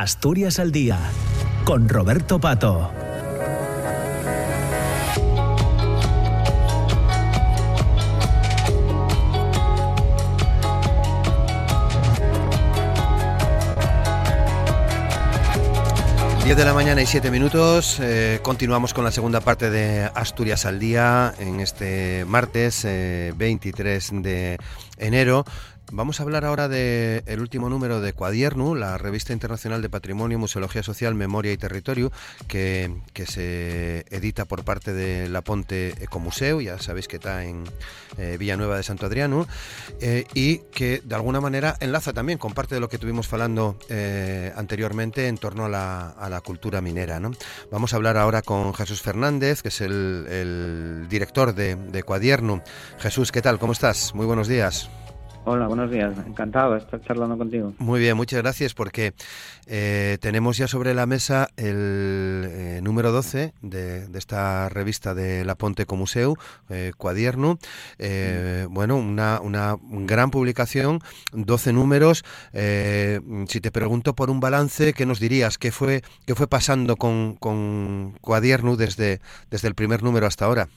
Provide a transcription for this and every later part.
Asturias al Día, con Roberto Pato. Diez de la mañana y siete minutos. Eh, continuamos con la segunda parte de Asturias al Día en este martes 23 eh, de enero. Vamos a hablar ahora del último número de Cuadiernu, la revista internacional de Patrimonio, Museología Social, Memoria y Territorio, que, se edita por parte de La Ponte Ecomuseo, ya sabéis que está en eh, Villanueva de Santo Adriano, eh, y que de alguna manera enlaza también con parte de lo que tuvimos hablando eh, anteriormente en torno a la, cultura minera. Vamos a hablar ahora con Jesús Fernández, que es el, director de, de Cuadiernu. Jesús, ¿qué tal? ¿Cómo estás? Muy buenos días. Hola, buenos días. Encantado de estar charlando contigo. Muy bien, muchas gracias porque eh, tenemos ya sobre la mesa el eh, número 12 de, esta revista de La Ponte Comuseu, eh, Cuadierno. Eh, bueno, una, una gran publicación, 12 números. si te pregunto por un balance, ¿qué nos dirías? ¿Qué fue, qué fue pasando con, con Cuadierno desde, desde el primer número hasta ahora?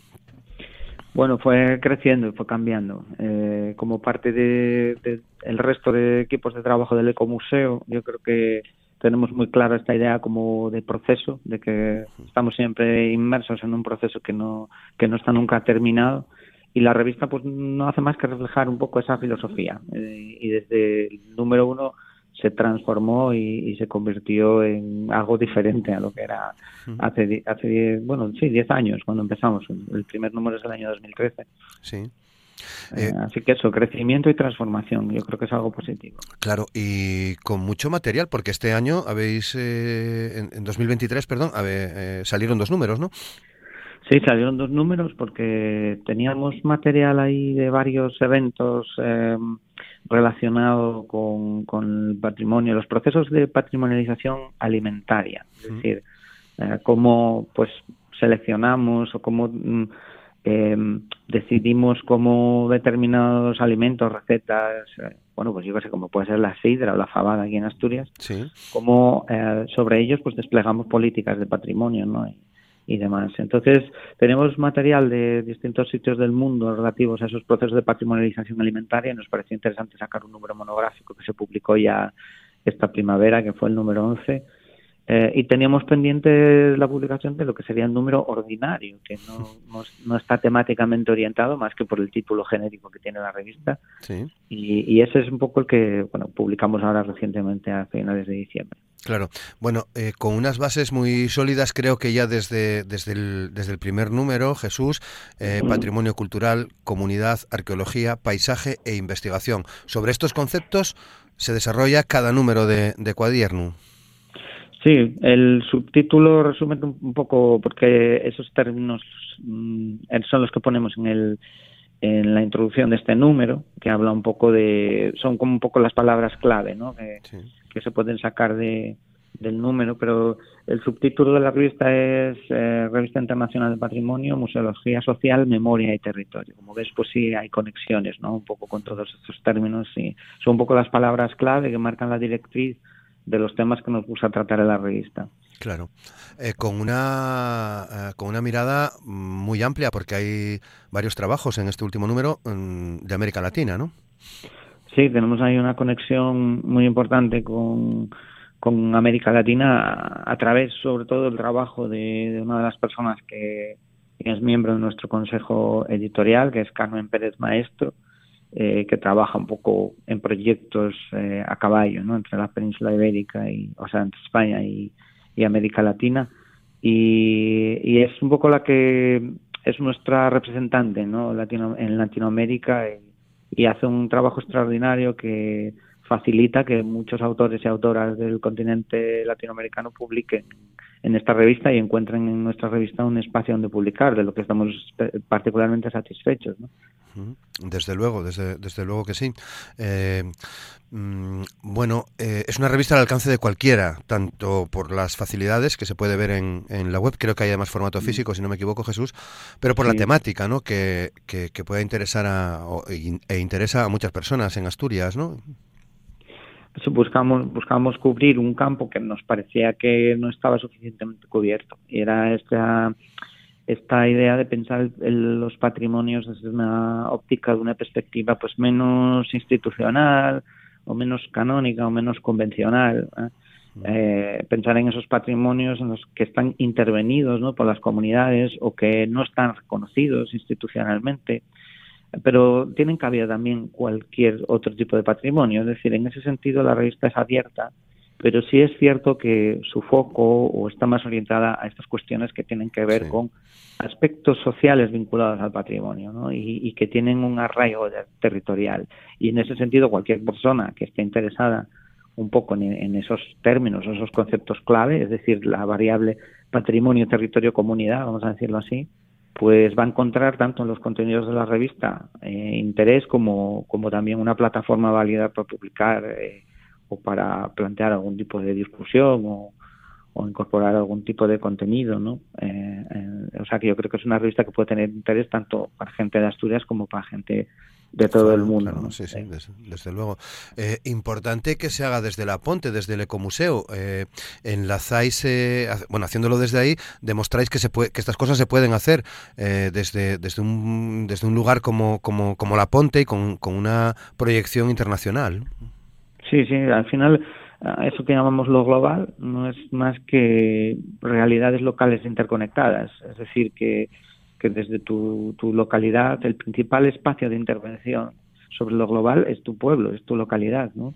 Bueno, fue creciendo y fue cambiando. Eh, como parte del de, el resto de equipos de trabajo del Ecomuseo, yo creo que tenemos muy clara esta idea como de proceso, de que estamos siempre inmersos en un proceso que no, que no está nunca terminado. Y la revista pues no hace más que reflejar un poco esa filosofía. Eh, y desde el número uno se transformó y, se convirtió en algo diferente a lo que era hace, hace bueno, sí, 10 años cuando empezamos. El primer número es el año 2013. Sí. Eh, eh, así que eso, crecimiento y transformación, yo creo que es algo positivo. Claro, y con mucho material, porque este año habéis, eh, en, 2023, perdón, salieron dos números, ¿no? Sí, salieron dos números porque teníamos material ahí de varios eventos relacionado con, con, el patrimonio, los procesos de patrimonialización alimentaria, es decir, eh, cómo pues seleccionamos o cómo em, decidimos cómo determinados alimentos, recetas, eh, bueno, pues yo qué sé, como puede ser la sidra o la fabada aquí en Asturias, sí. cómo eh, sobre ellos pues desplegamos políticas de patrimonio, ¿no? y demás. Entonces, tenemos material de distintos sitios del mundo relativos a esos procesos de patrimonialización alimentaria y nos pareció interesante sacar un número monográfico que se publicó ya esta primavera, que fue el número 11, eh, y teníamos pendiente la publicación de lo que sería el número ordinario, que no, no, está temáticamente orientado más que por el título genérico que tiene la revista. Y, ese es un poco el que bueno publicamos ahora recientemente a finales de diciembre. Claro. Bueno, eh, con unas bases muy sólidas, creo que ya desde, desde, el, desde el primer número, Jesús, eh, patrimonio cultural, comunidad, arqueología, paisaje e investigación. Sobre estos conceptos se desarrolla cada número de, de. Sí, el subtítulo resume un poco, porque esos términos mm, son los que ponemos en el en la introducción de este número, que habla un poco de, son como un poco las palabras clave, ¿no? Que, se pueden sacar de, del número, pero el subtítulo de la revista es eh, Revista Internacional de Patrimonio, Museología Social, Memoria y Territorio. Como ves, pues sí hay conexiones, ¿no? Un poco con todos estos términos y son un poco las palabras clave que marcan la directriz de los temas que nos gusta tratar en la revista. Claro, eh, con una eh, con una mirada muy amplia porque hay varios trabajos en este último número mm, de América Latina, ¿no? Sí, tenemos ahí una conexión muy importante con, con América Latina a, través, sobre todo, del trabajo de, una de las personas que es miembro de nuestro consejo editorial, que es Carmen Pérez Maestro, eh, que trabaja un poco en proyectos eh, a caballo, ¿no? Entre la península ibérica y, o sea, entre España y, América Latina. Y, es un poco la que es nuestra representante, ¿no? Latino, en Latinoamérica y, hace un trabajo extraordinario que facilita que muchos autores y autoras del continente latinoamericano publiquen en esta revista y encuentren en nuestra revista un espacio donde publicar, de lo que estamos particularmente satisfechos. ¿no? Desde luego, desde, desde luego que sí. Eh, mm, bueno, eh, es una revista al alcance de cualquiera, tanto por las facilidades que se puede ver en, en la web, creo que hay además formato mm. físico, si no me equivoco, Jesús, pero por la temática, ¿no? Que, que, pueda interesar a, e interesa a muchas personas en Asturias, ¿no? Buscamos, buscamos cubrir un campo que nos parecía que no estaba suficientemente cubierto. Y era esta, esta idea de pensar los patrimonios desde una óptica, de una perspectiva pues menos institucional o menos canónica o menos convencional. ¿eh? Eh, pensar en esos patrimonios en los que están intervenidos ¿no? por las comunidades o que no están reconocidos institucionalmente pero tienen cabida también cualquier otro tipo de patrimonio. Es decir, en ese sentido la revista es abierta, pero sí es cierto que su foco o está más orientada a estas cuestiones que tienen que ver con aspectos sociales vinculados al patrimonio ¿no? y, que tienen un arraigo territorial. Y en ese sentido, cualquier persona que esté interesada un poco en, en esos términos, esos conceptos clave, es decir, la variable patrimonio, territorio, comunidad, vamos a decirlo así, pues va a encontrar tanto en los contenidos de la revista eh, interés como, como también una plataforma válida para publicar eh, o para plantear algún tipo de discusión o, o incorporar algún tipo de contenido, ¿no? Eh, o sea que yo creo que es una revista que puede tener interés tanto para gente de Asturias como para gente de todo el mundo. Sí, sí, desde, luego. Eh, importante que se haga desde la Ponte, desde el Ecomuseo. Eh, enlazáis, eh, bueno, haciéndolo desde ahí, demostráis que se puede, que estas cosas se pueden hacer eh, desde, desde, un, desde un lugar como, como, como la Ponte y con, con una proyección internacional. Sí, sí, al final eso que llamamos lo global no es más que realidades locales interconectadas. Es decir, que que desde tu, tu localidad el principal espacio de intervención sobre lo global es tu pueblo, es tu localidad, ¿no?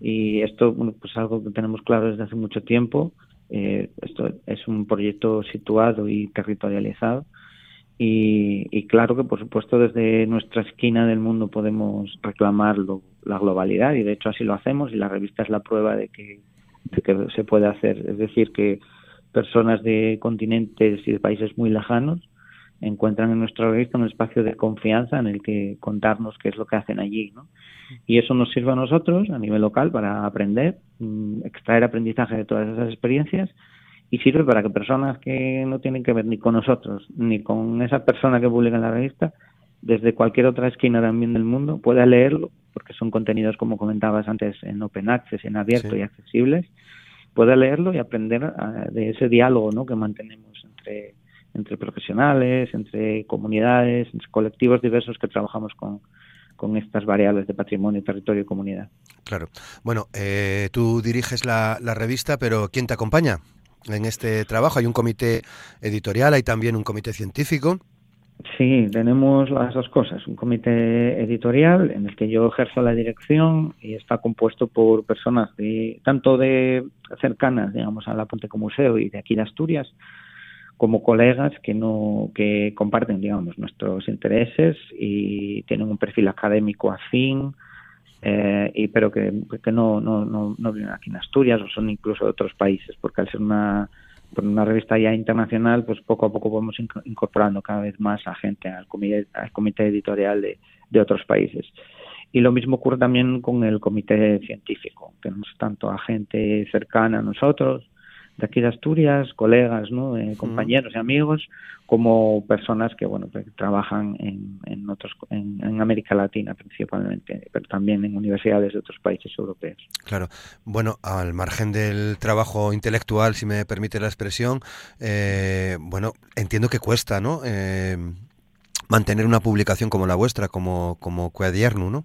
Y esto, bueno, pues algo que tenemos claro desde hace mucho tiempo. Eh, esto es un proyecto situado y territorializado. Y, y, claro que, por supuesto, desde nuestra esquina del mundo podemos reclamar la globalidad y, de hecho, así lo hacemos y la revista es la prueba de que, de que se puede hacer. Es decir, que personas de continentes y de países muy lejanos encuentran en nuestra revista un espacio de confianza en el que contarnos qué es lo que hacen allí, ¿no? Y eso nos sirve a nosotros a nivel local para aprender, mm, extraer aprendizaje de todas esas experiencias y sirve para que personas que no tienen que ver ni con nosotros ni con esa persona que publica en la revista, desde cualquier otra esquina también del mundo, pueda leerlo, porque son contenidos, como comentabas antes, en open access, en abierto y accesibles, pueda leerlo y aprender ah, de ese diálogo ¿no? que mantenemos entre entre profesionales, entre comunidades, entre colectivos diversos que trabajamos con, con estas variables de patrimonio, territorio y comunidad. Claro. Bueno, eh, tú diriges la, la, revista, pero ¿quién te acompaña en este trabajo? Hay un comité editorial, hay también un comité científico. Sí, tenemos las dos cosas. Un comité editorial en el que yo ejerzo la dirección y está compuesto por personas de tanto de cercanas, digamos, a la Ponte Museo y de aquí de Asturias, como colegas que no que comparten digamos nuestros intereses y tienen un perfil académico afín eh, y pero que, que no, no, no, no, viven aquí en Asturias o son incluso de otros países porque al ser una una revista ya internacional pues poco a poco vamos incorporando cada vez más a gente al comité, al comité editorial de, de otros países. Y lo mismo ocurre también con el comité científico tenemos tanto a gente cercana a nosotros de aquí de Asturias, colegas, ¿no? Eh, compañeros y amigos, como personas que bueno que trabajan en, en otros en, en, América Latina principalmente, pero también en universidades de otros países europeos. Claro, bueno, al margen del trabajo intelectual, si me permite la expresión, eh, bueno, entiendo que cuesta, ¿no? Eh, mantener una publicación como la vuestra, como como Coadierno, ¿no?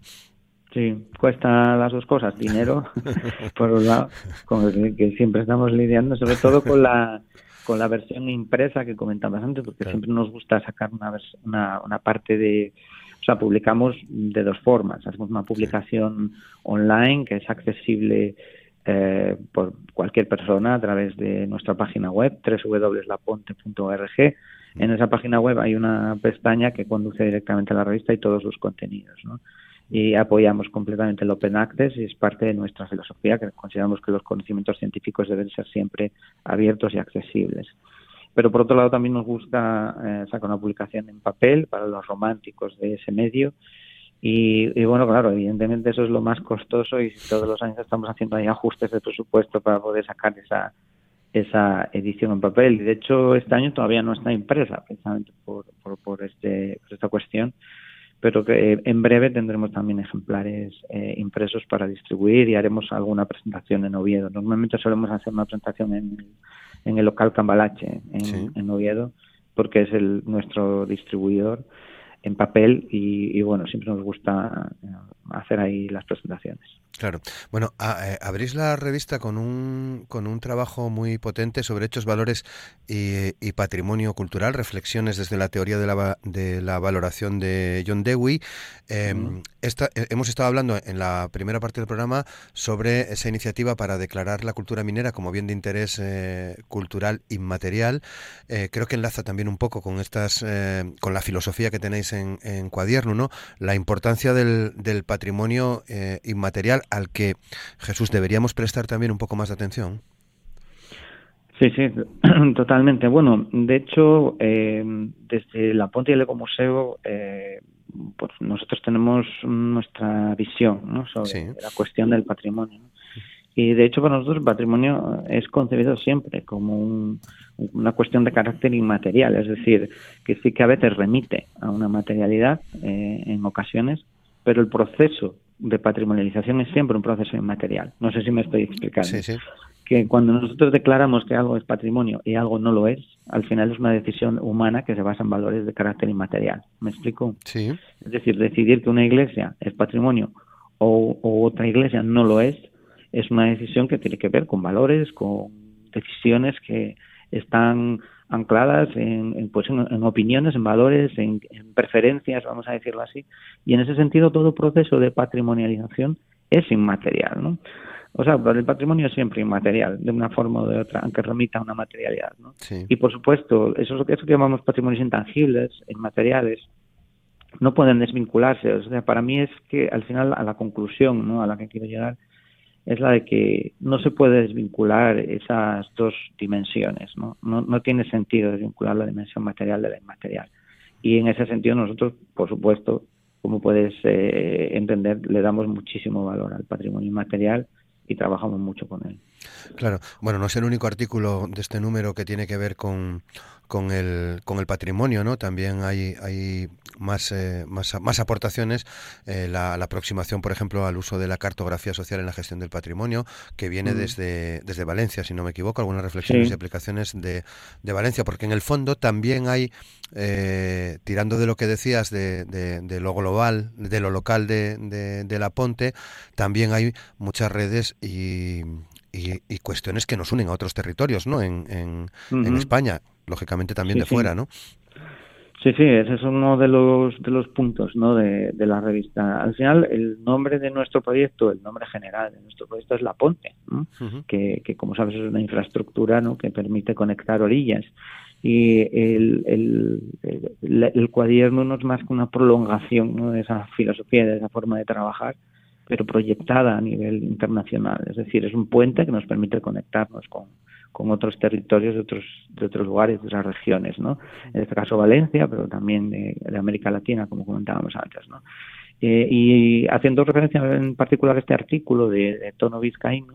Sí, cuesta las dos cosas, dinero, por un lado, con el que siempre estamos lidiando, sobre todo con la con la versión impresa que comentabas antes, porque siempre nos gusta sacar una, una, una parte de, o sea, publicamos de dos formas. Hacemos una publicación online que es accesible eh, por cualquier persona a través de nuestra página web, www.laponte.org. En esa página web hay una pestaña que conduce directamente a la revista y todos los contenidos, ¿no? Y apoyamos completamente el Open Access y es parte de nuestra filosofía que consideramos que los conocimientos científicos deben ser siempre abiertos y accesibles. Pero por otro lado también nos gusta eh, sacar una publicación en papel para los románticos de ese medio y, y, bueno, claro, evidentemente eso es lo más costoso y todos los años estamos haciendo ahí ajustes de presupuesto para poder sacar esa esa edición en papel. De hecho este año todavía no está impresa precisamente por, por, por, este, por esta cuestión pero que en breve tendremos también ejemplares eh, impresos para distribuir y haremos alguna presentación en Oviedo. Normalmente solemos hacer una presentación en, en el local Cambalache, en, en Oviedo, porque es el, nuestro distribuidor en papel y, y, bueno, siempre nos gusta eh, hacer ahí las presentaciones. Claro. Bueno, a, eh, abrís la revista con un, con un trabajo muy potente sobre hechos, valores y, y patrimonio cultural, reflexiones desde la teoría de la, de la valoración de John Dewey. Eh, mm. esta, eh, hemos estado hablando en la primera parte del programa sobre esa iniciativa para declarar la cultura minera como bien de interés eh, cultural inmaterial. Eh, creo que enlaza también un poco con estas, con la filosofía que tenéis en, en Cuadierno, ¿no? La importancia del, del patrimonio inmaterial al que Jesús deberíamos prestar también un poco más de atención. Sí, sí, totalmente. Bueno, de hecho, eh, desde la Ponte y el Ecomuseo, eh, pues nosotros tenemos nuestra visión ¿no? sobre sí. la cuestión del patrimonio. Y de hecho, para nosotros el patrimonio es concebido siempre como un, una cuestión de carácter inmaterial, es decir, que sí que a veces remite a una materialidad eh, en ocasiones, pero el proceso de patrimonialización es siempre un proceso inmaterial. No sé si me estoy explicando. Sí, sí. Que cuando nosotros declaramos que algo es patrimonio y algo no lo es, al final es una decisión humana que se basa en valores de carácter inmaterial. ¿Me explico? Sí. Es decir, decidir que una iglesia es patrimonio o, o otra iglesia no lo es, es una decisión que tiene que ver con valores, con decisiones que están ancladas en, en pues en, en, opiniones, en valores, en, en, preferencias, vamos a decirlo así. Y en ese sentido, todo proceso de patrimonialización es inmaterial, ¿no? O sea, el patrimonio es siempre inmaterial, de una forma o de otra, aunque remita a una materialidad, ¿no? Sí. Y por supuesto, eso, eso que llamamos patrimonios intangibles, inmateriales, no pueden desvincularse. O sea, para mí es que al final, a la conclusión, ¿no? A la que quiero llegar, es la de que no se puede desvincular esas dos dimensiones, ¿no? No, no tiene sentido desvincular la dimensión material de la inmaterial. Y en ese sentido nosotros, por supuesto, como puedes eh, entender, le damos muchísimo valor al patrimonio inmaterial y trabajamos mucho con él. Claro, bueno, no es el único artículo de este número que tiene que ver con, con, el, con el patrimonio, ¿no? También hay, hay más, eh, más, más aportaciones, eh, la, la, aproximación, por ejemplo, al uso de la cartografía social en la gestión del patrimonio, que viene mm. desde, desde Valencia, si no me equivoco, algunas reflexiones sí. y aplicaciones de, de, Valencia, porque en el fondo también hay, eh, tirando de lo que decías de, de, de, lo global, de lo local de, de la Ponte, también hay muchas redes y, y, y, cuestiones que nos unen a otros territorios, ¿no? En, en, uh -huh. en España, lógicamente también sí, de fuera, sí. ¿no? Sí, sí, ese es uno de los de los puntos, ¿no? De, de, la revista. Al final, el nombre de nuestro proyecto, el nombre general de nuestro proyecto es La Ponte, ¿no? Uh -huh. que, que, como sabes, es una infraestructura, ¿no? Que permite conectar orillas y el, el, el, el, cuaderno no es más que una prolongación ¿no? de esa filosofía, de esa forma de trabajar, pero proyectada a nivel internacional. Es decir, es un puente que nos permite conectarnos con, con otros territorios de otros, de otros lugares, de otras regiones, ¿no? En este caso Valencia, pero también de, de América Latina, como comentábamos antes, ¿no? Eh, y haciendo referencia en particular a este artículo de, tono vizcaíno,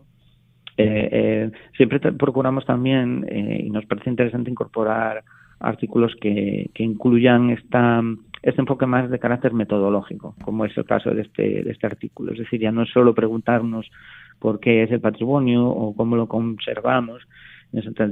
eh, eh, siempre procuramos también, y nos parece interesante incorporar artículos que, que incluyan esta, este enfoque más de carácter metodológico, como es el caso de este, de este artículo. Es decir, ya no es solo preguntarnos por qué es el patrimonio o cómo lo conservamos,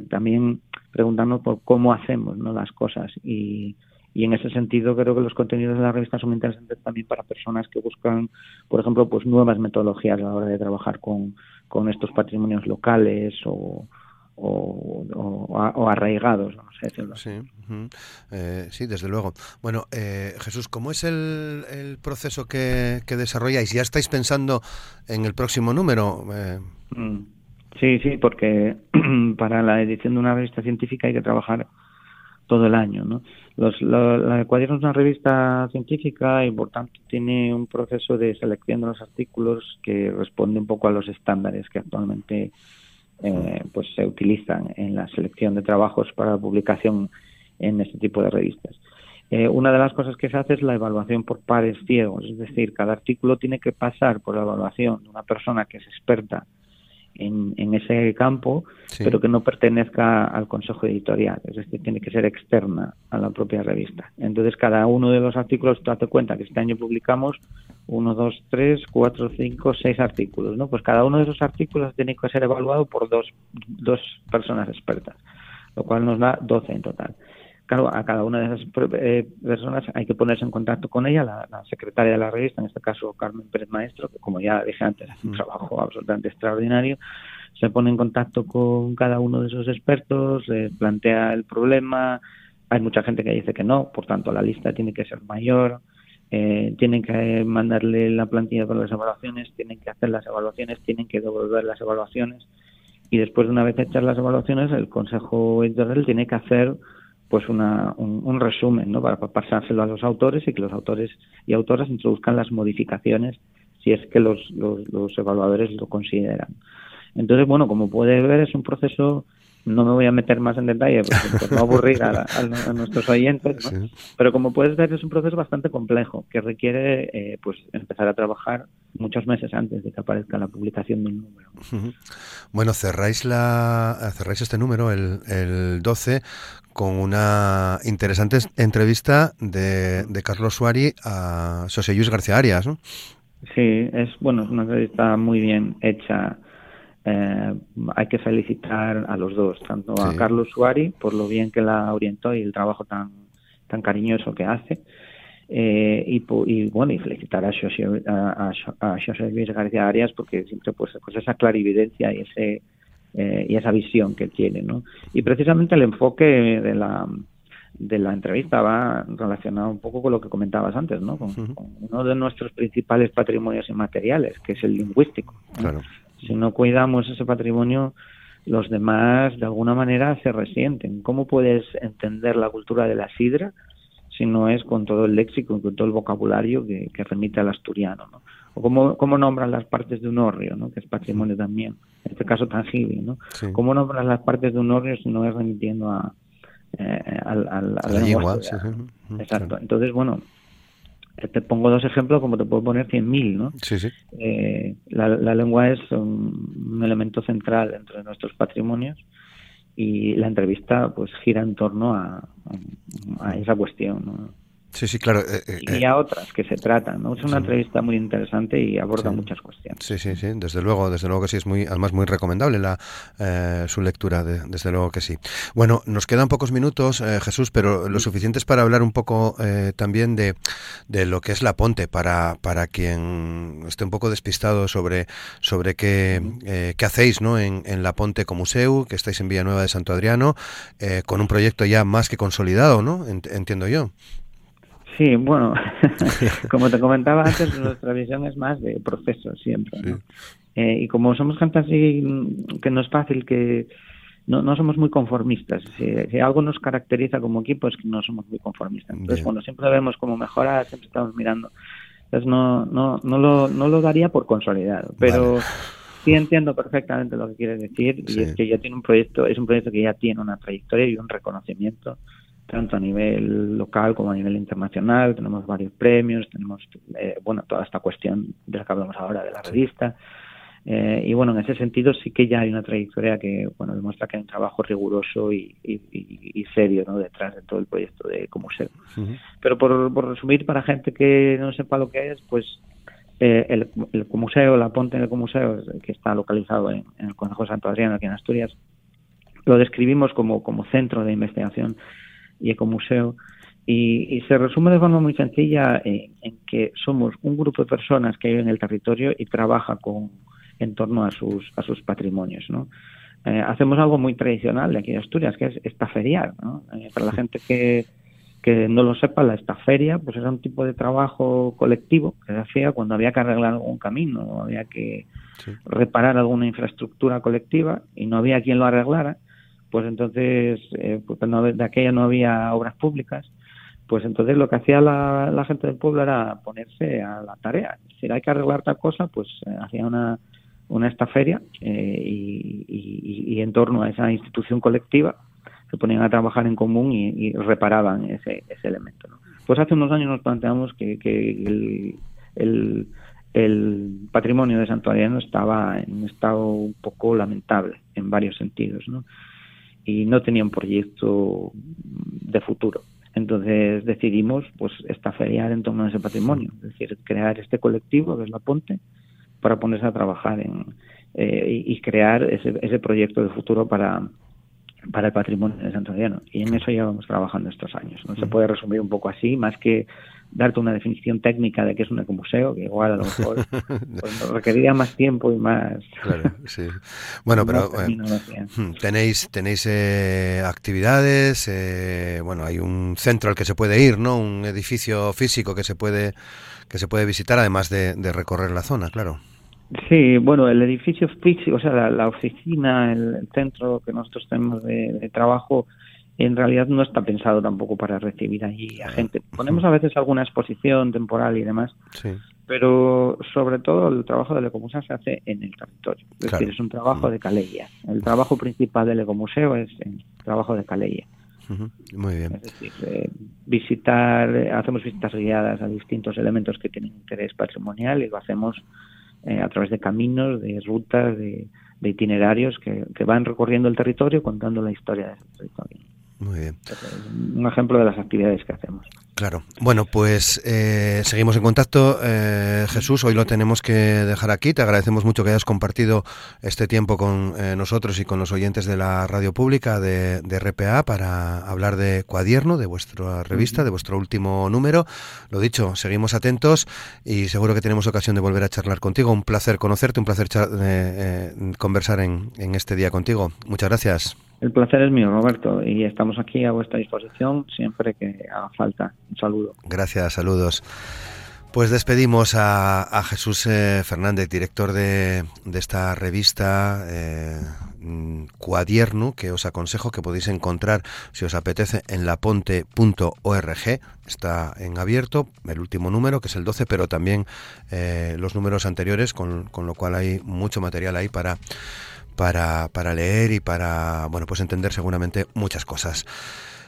también preguntarnos por cómo hacemos ¿no? las cosas. Y, y en ese sentido creo que los contenidos de la revista son interesantes también para personas que buscan, por ejemplo, pues nuevas metodologías a la hora de trabajar con, con estos patrimonios locales o, o, o, o, arraigados, vamos a decirlo. Sí, uh -huh. eh, sí, desde luego. Bueno, eh, Jesús, ¿cómo es el, el proceso que, que, desarrolláis? ¿Ya estáis pensando en el próximo número? Eh... Mm. Sí, sí, porque para la edición de una revista científica hay que trabajar todo el año, ¿no? Los, lo, la Cuaderno es una revista científica y por tanto tiene un proceso de selección de los artículos que responde un poco a los estándares que actualmente eh, pues se utilizan en la selección de trabajos para publicación en este tipo de revistas. Eh, una de las cosas que se hace es la evaluación por pares ciegos, es decir, cada artículo tiene que pasar por la evaluación de una persona que es experta en, en ese campo, pero que no pertenezca al consejo editorial, es decir, tiene que ser externa a la propia revista. Entonces, cada uno de los artículos, date cuenta que este año publicamos uno, dos, tres, cuatro, cinco, seis artículos, ¿no? Pues cada uno de esos artículos tiene que ser evaluado por dos, dos personas expertas, lo cual nos da 12 en total. Claro, a cada una de esas eh, personas hay que ponerse en contacto con ella, la, secretaria de la revista, en este caso Carmen Pérez Maestro, que como ya dije antes, hace un trabajo absolutamente extraordinario, se pone en contacto con cada uno de esos expertos, plantea el problema, hay mucha gente que dice que no, por tanto la lista tiene que ser mayor, eh, tienen que mandarle la plantilla con las evaluaciones, tienen que hacer las evaluaciones, tienen que devolver las evaluaciones. Y después de una vez hechas las evaluaciones el consejo editorial tiene que hacer pues una, un, resumen ¿no? para, pasárselo a los autores y que los autores y autoras introduzcan las modificaciones si es que los, los, evaluadores lo consideran. Entonces, bueno, como puede ver, es un proceso no me voy a meter más en detalle porque no aburrir a, nuestros oyentes, pero como puedes ver es un proceso bastante complejo que requiere eh, pues empezar a trabajar muchos meses antes de que aparezca la publicación de un número. Bueno, cerráis la cerráis este número el, el 12 con una interesante entrevista de, de Carlos Suari a José Luis García Arias, ¿no? Sí, es bueno, es una entrevista muy bien hecha. Eh, hay que felicitar a los dos, tanto a Carlos Suari por lo bien que la orientó y el trabajo tan tan cariñoso que hace, eh, y, y, bueno y felicitar a José, a, a José Luis García Arias porque siempre pues, pues esa clarividencia y ese eh, y esa visión que tiene. ¿no? Y precisamente el enfoque de la, de la entrevista va relacionado un poco con lo que comentabas antes, ¿no? con, uno de nuestros principales patrimonios inmateriales, que es el lingüístico. Si no cuidamos ese patrimonio, los demás de alguna manera se resienten. ¿Cómo puedes entender la cultura de la sidra si no es con todo el léxico, con todo el vocabulario que, que remite al asturiano? ¿no? o cómo, cómo nombran las partes de un orrio, ¿no? que es patrimonio también, en este caso tangible, ¿no? ¿Cómo nombran las partes de un orrio si no es remitiendo a, eh, a, la lengua? Exacto. Entonces, bueno, te pongo dos ejemplos como te puedo poner cien mil, ¿no? Sí, sí. Eh, la, la, lengua es un, elemento central dentro de nuestros patrimonios y la entrevista pues gira en torno a, a esa cuestión, ¿no? Sí, sí, claro. Eh, eh, y a otras que se tratan, ¿no? Es una entrevista muy interesante y aborda muchas cuestiones. Sí, sí, sí, desde luego, desde luego que sí, es muy, además muy recomendable la, eh, su lectura, desde luego que sí. Bueno, nos quedan pocos minutos, Jesús, pero lo suficientes para hablar un poco también de, de, lo que es la Ponte, para, para quien esté un poco despistado sobre, sobre qué, qué hacéis ¿no? en, en la Ponte como museo, que estáis en Villanueva de Santo Adriano, con un proyecto ya más que consolidado, ¿no? Entiendo yo. Sí, bueno, como te comentaba antes, nuestra visión es más de proceso siempre. Eh, y como somos gente así, mm, que no es fácil, que no, no somos muy conformistas. Si, algo nos caracteriza como equipo es que no somos muy conformistas. Entonces, bueno, siempre vemos cómo mejorar, siempre estamos mirando. Entonces, no, no, no, lo, no lo daría por consolidado, pero sí entiendo perfectamente lo que quieres decir y es que ya tiene un proyecto, es un proyecto que ya tiene una trayectoria y un reconocimiento tanto a nivel local como a nivel internacional. Tenemos varios premios, tenemos, eh, bueno, toda esta cuestión de la que hablamos ahora de la revista. Eh, y bueno, en ese sentido sí que ya hay una trayectoria que, bueno, demuestra que hay un trabajo riguroso y, serio, ¿no? Detrás de todo el proyecto de Comuseo. Pero por, resumir, para gente que no sepa lo que es, pues eh, el, el Comuseo, la Ponte en el Comuseo, que está localizado en, el Consejo Santo Adriano, aquí en Asturias, lo describimos como, como centro de investigación y Ecomuseo. Y, y se resume de forma muy sencilla en, que somos un grupo de personas que vive en el territorio y trabaja con, en torno a sus, a sus patrimonios. ¿no? Eh, hacemos algo muy tradicional de aquí de Asturias, que es estaferiar. ¿no? Eh, para la gente que, que no lo sepa, la estaferia pues era un tipo de trabajo colectivo que se hacía cuando había que arreglar algún camino o había que reparar alguna infraestructura colectiva y no había quien lo arreglara pues entonces, eh, pues de aquella no había obras públicas, pues entonces lo que hacía la, gente del pueblo era ponerse a la tarea. Si hay que arreglar tal cosa, pues eh, hacía una, una esta feria eh, y, en torno a esa institución colectiva se ponían a trabajar en común y, reparaban ese, ese elemento. Pues hace unos años nos planteamos que, el, el, el patrimonio de Santo Adriano estaba en un estado un poco lamentable en varios sentidos, ¿no? Y no tenía un proyecto de futuro. Entonces decidimos pues estaferiar en torno a ese patrimonio, es decir, crear este colectivo que la Ponte para ponerse a trabajar en, eh, y crear ese, ese proyecto de futuro para, para el patrimonio de Santo Adriano. Y en eso ya vamos trabajando estos años. No se puede resumir un poco así, más que darte una definición técnica de qué es un ecomuseo, que igual a lo mejor pues, requeriría más tiempo y más. Claro, sí. Bueno, pero hmm, tenéis tenéis eh, actividades, eh, bueno, hay un centro al que se puede ir, ¿no? Un edificio físico que se puede que se puede visitar, además de, recorrer la zona, claro. Sí, bueno, el edificio físico, o sea, la, oficina, el, centro que nosotros tenemos de trabajo en realidad no está pensado tampoco para recibir allí a gente. Ponemos a veces alguna exposición temporal y demás, pero sobre todo el trabajo del Ecomuseo se hace en el territorio. Es decir, es un trabajo de Calella. El trabajo principal del Ecomuseo es el trabajo de Calella. Muy bien. Es decir, eh, visitar, hacemos visitas guiadas a distintos elementos que tienen interés patrimonial y lo hacemos eh, a través de caminos, de rutas, de, itinerarios que, que, van recorriendo el territorio contando la historia de ese territorio. Muy bien. Un ejemplo de las actividades que hacemos. Claro. Bueno, pues eh, seguimos en contacto. Eh, Jesús, hoy lo tenemos que dejar aquí. Te agradecemos mucho que hayas compartido este tiempo con eh, nosotros y con los oyentes de la radio pública de, RPA para hablar de Cuadierno, de vuestra revista, de vuestro último número. Lo dicho, seguimos atentos y seguro que tenemos ocasión de volver a charlar contigo. Un placer conocerte, un placer conversar en, en este día contigo. Muchas gracias. El placer es mío, Roberto, y estamos aquí a vuestra disposición siempre que haga falta. Un saludo. Gracias, saludos. Pues despedimos a, Jesús eh, Fernández, director de, esta revista eh, Cuadierno, que os aconsejo que podéis encontrar, si os apetece, en laponte.org. Está en abierto el último número, que es el 12, pero también eh, los números anteriores, con, con lo cual hay mucho material ahí para para, para leer y para, bueno, pues entender seguramente muchas cosas.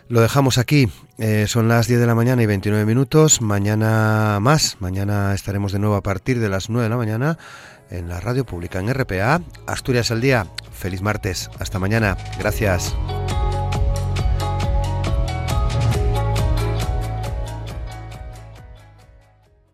Lo dejamos aquí. Eh, son las 10 de la mañana y 29 minutos. Mañana más. Mañana estaremos de nuevo a partir de las 9 de la mañana en la radio pública en RPA. Asturias al día. Feliz martes. Hasta mañana. Gracias.